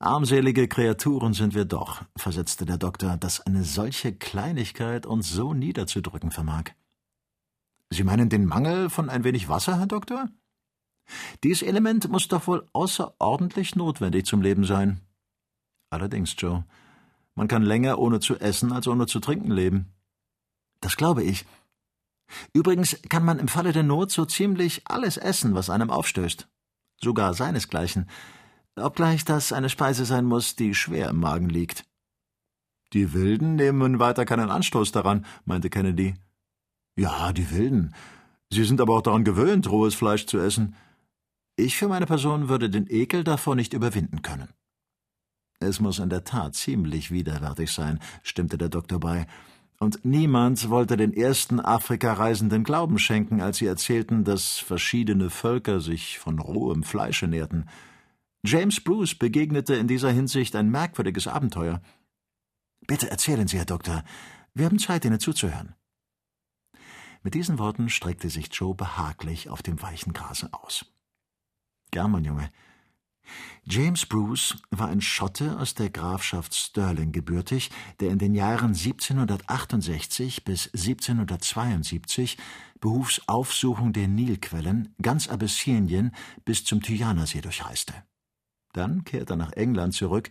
Armselige Kreaturen sind wir doch, versetzte der Doktor, dass eine solche Kleinigkeit uns so niederzudrücken vermag. Sie meinen den Mangel von ein wenig Wasser, Herr Doktor? Dies Element muss doch wohl außerordentlich notwendig zum Leben sein. Allerdings, Joe. Man kann länger ohne zu essen als ohne zu trinken leben. Das glaube ich. Übrigens kann man im Falle der Not so ziemlich alles essen, was einem aufstößt. Sogar seinesgleichen. Obgleich das eine Speise sein muss, die schwer im Magen liegt. Die Wilden nehmen weiter keinen Anstoß daran, meinte Kennedy. Ja, die Wilden. Sie sind aber auch daran gewöhnt, rohes Fleisch zu essen. Ich für meine Person würde den Ekel davor nicht überwinden können. Es muss in der Tat ziemlich widerwärtig sein, stimmte der Doktor bei, und niemand wollte den ersten Afrika-Reisenden Glauben schenken, als sie erzählten, dass verschiedene Völker sich von rohem Fleische nährten. James Bruce begegnete in dieser Hinsicht ein merkwürdiges Abenteuer. Bitte erzählen Sie, Herr Doktor. Wir haben Zeit, Ihnen zuzuhören. Mit diesen Worten streckte sich Joe behaglich auf dem weichen Grase aus. Gern, mein Junge. James Bruce war ein Schotte aus der Grafschaft Stirling gebürtig, der in den Jahren 1768 bis 1772 behufs Aufsuchung der Nilquellen ganz Abyssinien bis zum Tyanersee durchreiste. Dann kehrte er nach England zurück,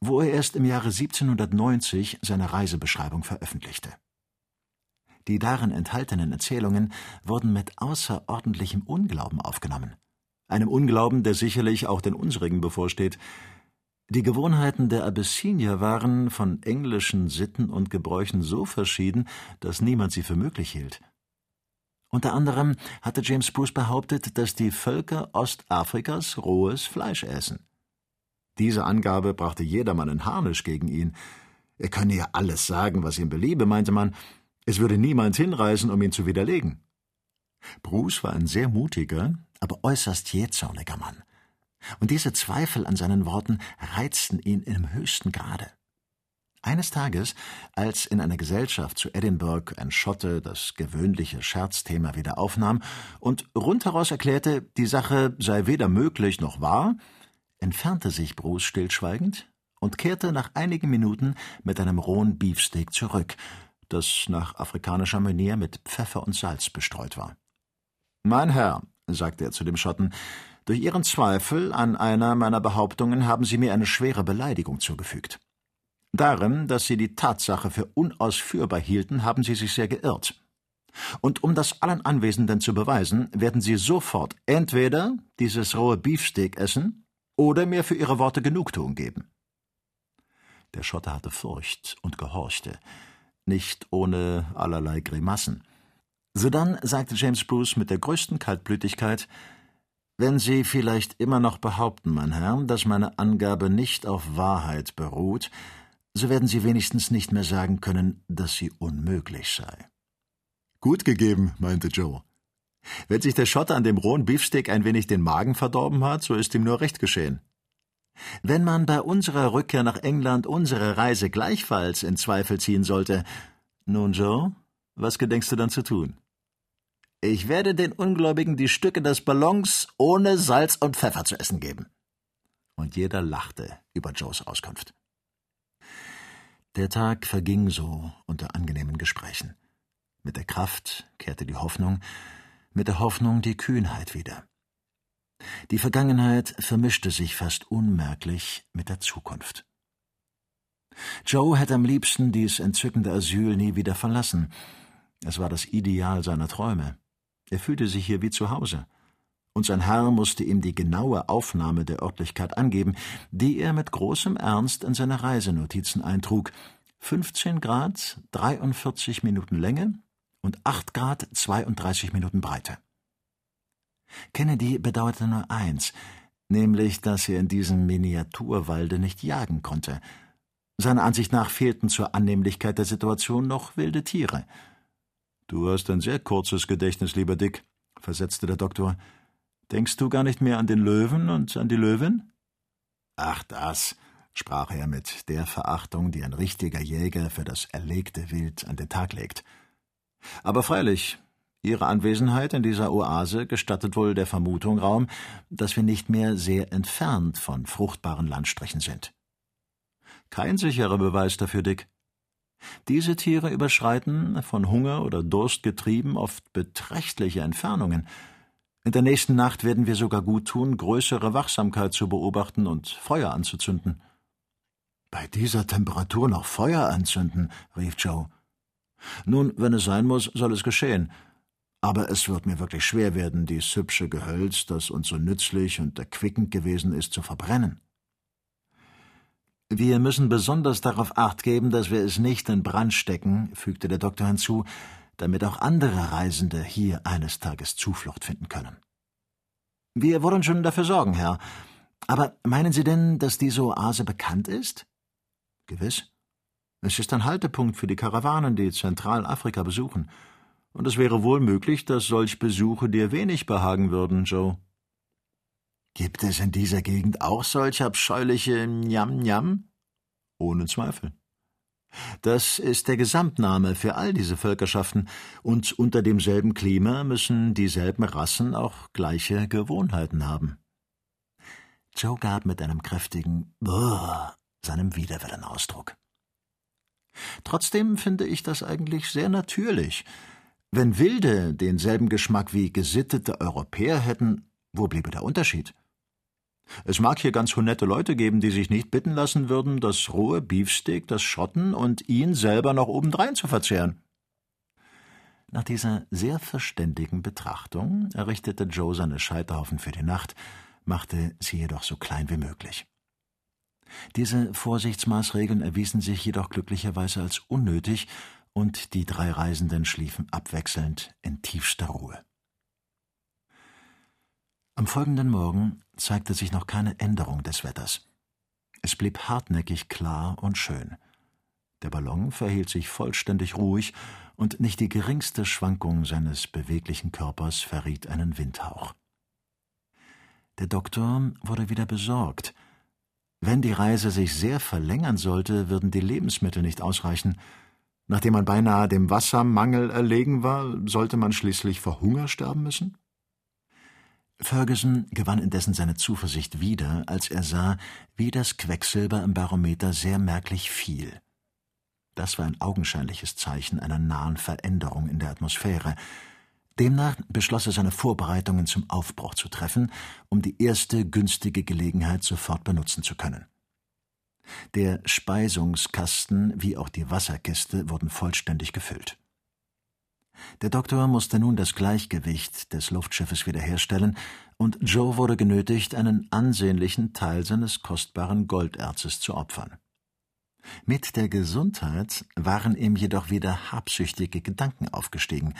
wo er erst im Jahre 1790 seine Reisebeschreibung veröffentlichte. Die darin enthaltenen Erzählungen wurden mit außerordentlichem Unglauben aufgenommen einem Unglauben, der sicherlich auch den unsrigen bevorsteht. Die Gewohnheiten der Abyssinier waren von englischen Sitten und Gebräuchen so verschieden, dass niemand sie für möglich hielt. Unter anderem hatte James Bruce behauptet, dass die Völker Ostafrikas rohes Fleisch essen. Diese Angabe brachte jedermann in Harnisch gegen ihn. Er könne ja alles sagen, was ihm beliebe, meinte man. Es würde niemand hinreisen, um ihn zu widerlegen. Bruce war ein sehr mutiger, aber äußerst jähzorniger Mann. Und diese Zweifel an seinen Worten reizten ihn im höchsten Grade. Eines Tages, als in einer Gesellschaft zu Edinburgh ein Schotte das gewöhnliche Scherzthema wieder aufnahm und rundheraus erklärte, die Sache sei weder möglich noch wahr, entfernte sich Bruce stillschweigend und kehrte nach einigen Minuten mit einem rohen Beefsteak zurück, das nach afrikanischer Manier mit Pfeffer und Salz bestreut war. Mein Herr, sagte er zu dem Schotten, durch Ihren Zweifel an einer meiner Behauptungen haben Sie mir eine schwere Beleidigung zugefügt. Darin, dass Sie die Tatsache für unausführbar hielten, haben Sie sich sehr geirrt. Und um das allen Anwesenden zu beweisen, werden Sie sofort entweder dieses rohe Beefsteak essen oder mir für Ihre Worte Genugtuung geben. Der Schotte hatte Furcht und gehorchte, nicht ohne allerlei Grimassen. Sodann sagte James Bruce mit der größten Kaltblütigkeit Wenn Sie vielleicht immer noch behaupten, mein Herr, dass meine Angabe nicht auf Wahrheit beruht, so werden Sie wenigstens nicht mehr sagen können, dass sie unmöglich sei. Gut gegeben, meinte Joe. Wenn sich der Schotter an dem rohen Beefsteak ein wenig den Magen verdorben hat, so ist ihm nur recht geschehen. Wenn man bei unserer Rückkehr nach England unsere Reise gleichfalls in Zweifel ziehen sollte, nun, Joe, was gedenkst du dann zu tun? Ich werde den Ungläubigen die Stücke des Ballons ohne Salz und Pfeffer zu essen geben. Und jeder lachte über Joes Auskunft. Der Tag verging so unter angenehmen Gesprächen. Mit der Kraft kehrte die Hoffnung, mit der Hoffnung die Kühnheit wieder. Die Vergangenheit vermischte sich fast unmerklich mit der Zukunft. Joe hätte am liebsten dies entzückende Asyl nie wieder verlassen. Es war das Ideal seiner Träume. Er fühlte sich hier wie zu Hause. Und sein Herr musste ihm die genaue Aufnahme der Örtlichkeit angeben, die er mit großem Ernst in seine Reisenotizen eintrug. 15 Grad 43 Minuten Länge und 8 Grad 32 Minuten Breite. Kennedy bedauerte nur eins, nämlich, dass er in diesem Miniaturwalde nicht jagen konnte. Seiner Ansicht nach fehlten zur Annehmlichkeit der Situation noch wilde Tiere. Du hast ein sehr kurzes Gedächtnis, lieber Dick, versetzte der Doktor. Denkst du gar nicht mehr an den Löwen und an die Löwin? Ach das, sprach er mit der Verachtung, die ein richtiger Jäger für das erlegte Wild an den Tag legt. Aber freilich, Ihre Anwesenheit in dieser Oase gestattet wohl der Vermutung Raum, dass wir nicht mehr sehr entfernt von fruchtbaren Landstrichen sind. Kein sicherer Beweis dafür, Dick. Diese Tiere überschreiten, von Hunger oder Durst getrieben, oft beträchtliche Entfernungen. In der nächsten Nacht werden wir sogar gut tun, größere Wachsamkeit zu beobachten und Feuer anzuzünden. Bei dieser Temperatur noch Feuer anzünden, rief Joe. Nun, wenn es sein muss, soll es geschehen. Aber es wird mir wirklich schwer werden, dies hübsche Gehölz, das uns so nützlich und erquickend gewesen ist, zu verbrennen. Wir müssen besonders darauf acht geben, dass wir es nicht in Brand stecken, fügte der Doktor hinzu, damit auch andere Reisende hier eines Tages Zuflucht finden können. Wir wollen schon dafür sorgen, Herr. Aber meinen Sie denn, dass diese Oase bekannt ist? Gewiss. Es ist ein Haltepunkt für die Karawanen, die Zentralafrika besuchen. Und es wäre wohl möglich, dass solch Besuche dir wenig behagen würden, Joe. Gibt es in dieser Gegend auch solch abscheuliche Njam-Njam? Ohne Zweifel. Das ist der Gesamtname für all diese Völkerschaften, und unter demselben Klima müssen dieselben Rassen auch gleiche Gewohnheiten haben. Joe gab mit einem kräftigen Brrr seinem Widerwillen Ausdruck. Trotzdem finde ich das eigentlich sehr natürlich. Wenn Wilde denselben Geschmack wie gesittete Europäer hätten, wo bliebe der Unterschied? Es mag hier ganz honette Leute geben, die sich nicht bitten lassen würden, das rohe Beefsteak, das Schotten und ihn selber noch obendrein zu verzehren. Nach dieser sehr verständigen Betrachtung errichtete Joe seine Scheiterhaufen für die Nacht, machte sie jedoch so klein wie möglich. Diese Vorsichtsmaßregeln erwiesen sich jedoch glücklicherweise als unnötig, und die drei Reisenden schliefen abwechselnd in tiefster Ruhe. Am folgenden Morgen zeigte sich noch keine Änderung des Wetters. Es blieb hartnäckig klar und schön. Der Ballon verhielt sich vollständig ruhig, und nicht die geringste Schwankung seines beweglichen Körpers verriet einen Windhauch. Der Doktor wurde wieder besorgt. Wenn die Reise sich sehr verlängern sollte, würden die Lebensmittel nicht ausreichen. Nachdem man beinahe dem Wassermangel erlegen war, sollte man schließlich vor Hunger sterben müssen? Ferguson gewann indessen seine Zuversicht wieder, als er sah, wie das Quecksilber im Barometer sehr merklich fiel. Das war ein augenscheinliches Zeichen einer nahen Veränderung in der Atmosphäre. Demnach beschloss er seine Vorbereitungen zum Aufbruch zu treffen, um die erste günstige Gelegenheit sofort benutzen zu können. Der Speisungskasten wie auch die Wasserkiste wurden vollständig gefüllt. Der Doktor musste nun das Gleichgewicht des Luftschiffes wiederherstellen, und Joe wurde genötigt, einen ansehnlichen Teil seines kostbaren Golderzes zu opfern. Mit der Gesundheit waren ihm jedoch wieder habsüchtige Gedanken aufgestiegen,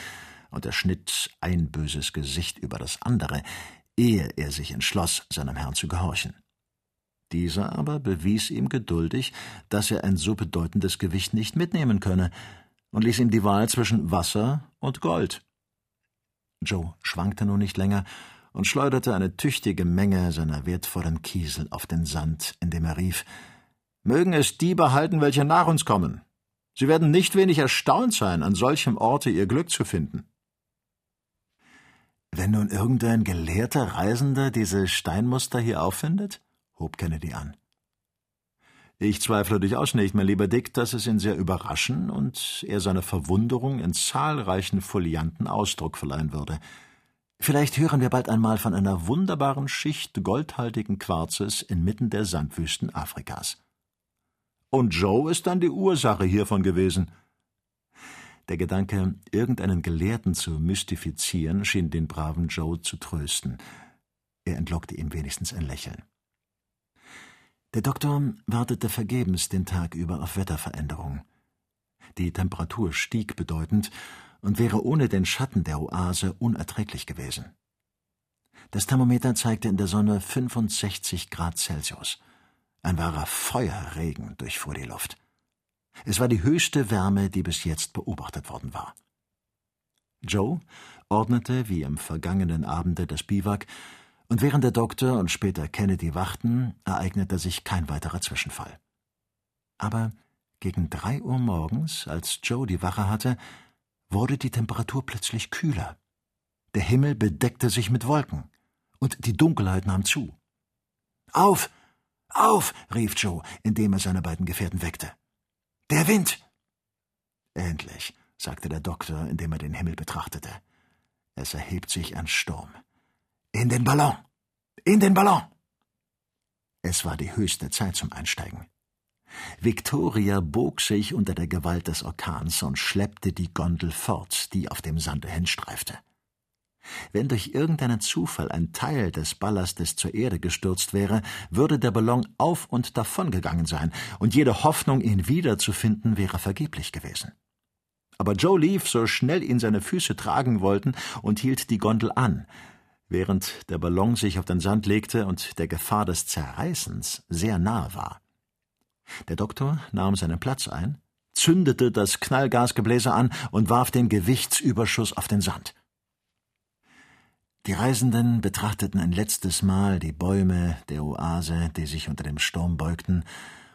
und er schnitt ein böses Gesicht über das andere, ehe er sich entschloss, seinem Herrn zu gehorchen. Dieser aber bewies ihm geduldig, dass er ein so bedeutendes Gewicht nicht mitnehmen könne, und ließ ihm die Wahl zwischen Wasser und Gold. Joe schwankte nun nicht länger und schleuderte eine tüchtige Menge seiner wertvollen Kiesel auf den Sand, indem er rief Mögen es die behalten, welche nach uns kommen. Sie werden nicht wenig erstaunt sein, an solchem Orte ihr Glück zu finden. Wenn nun irgendein gelehrter Reisender diese Steinmuster hier auffindet? hob Kennedy an. Ich zweifle durchaus nicht, mein lieber Dick, dass es ihn sehr überraschen und er seiner Verwunderung in zahlreichen Folianten Ausdruck verleihen würde. Vielleicht hören wir bald einmal von einer wunderbaren Schicht goldhaltigen Quarzes inmitten der Sandwüsten Afrikas. Und Joe ist dann die Ursache hiervon gewesen. Der Gedanke, irgendeinen Gelehrten zu mystifizieren, schien den braven Joe zu trösten. Er entlockte ihm wenigstens ein Lächeln. Der Doktor wartete vergebens den Tag über auf Wetterveränderung. Die Temperatur stieg bedeutend und wäre ohne den Schatten der Oase unerträglich gewesen. Das Thermometer zeigte in der Sonne 65 Grad Celsius. Ein wahrer Feuerregen durchfuhr die Luft. Es war die höchste Wärme, die bis jetzt beobachtet worden war. Joe ordnete wie am vergangenen Abende das Biwak und während der Doktor und später Kennedy wachten, ereignete sich kein weiterer Zwischenfall. Aber gegen drei Uhr morgens, als Joe die Wache hatte, wurde die Temperatur plötzlich kühler. Der Himmel bedeckte sich mit Wolken, und die Dunkelheit nahm zu. Auf! Auf! rief Joe, indem er seine beiden Gefährten weckte. Der Wind! Endlich, sagte der Doktor, indem er den Himmel betrachtete. Es erhebt sich ein Sturm. In den Ballon! In den Ballon! Es war die höchste Zeit zum Einsteigen. Victoria bog sich unter der Gewalt des Orkans und schleppte die Gondel fort, die auf dem Sande hinstreifte. Wenn durch irgendeinen Zufall ein Teil des Ballastes zur Erde gestürzt wäre, würde der Ballon auf und davongegangen sein, und jede Hoffnung, ihn wiederzufinden, wäre vergeblich gewesen. Aber Joe lief, so schnell ihn seine Füße tragen wollten, und hielt die Gondel an, während der Ballon sich auf den Sand legte und der Gefahr des Zerreißens sehr nahe war. Der Doktor nahm seinen Platz ein, zündete das Knallgasgebläse an und warf den Gewichtsüberschuss auf den Sand. Die Reisenden betrachteten ein letztes Mal die Bäume der Oase, die sich unter dem Sturm beugten,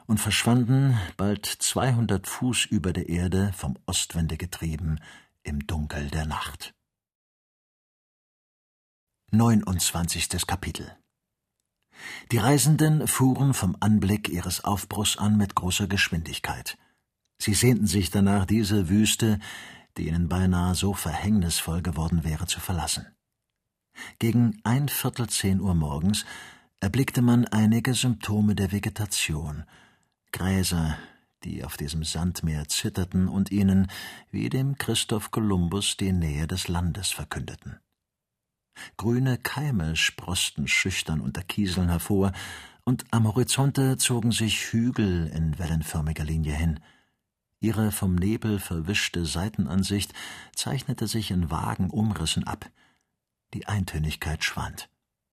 und verschwanden, bald zweihundert Fuß über der Erde, vom Ostwinde getrieben, im Dunkel der Nacht. 29. Kapitel Die Reisenden fuhren vom Anblick ihres Aufbruchs an mit großer Geschwindigkeit. Sie sehnten sich danach, diese Wüste, die ihnen beinahe so verhängnisvoll geworden wäre, zu verlassen. Gegen ein Viertel zehn Uhr morgens erblickte man einige Symptome der Vegetation, Gräser, die auf diesem Sandmeer zitterten und ihnen, wie dem Christoph Kolumbus, die Nähe des Landes verkündeten. Grüne Keime sproßten schüchtern unter Kieseln hervor, und am Horizonte zogen sich Hügel in wellenförmiger Linie hin. Ihre vom Nebel verwischte Seitenansicht zeichnete sich in vagen Umrissen ab. Die Eintönigkeit schwand.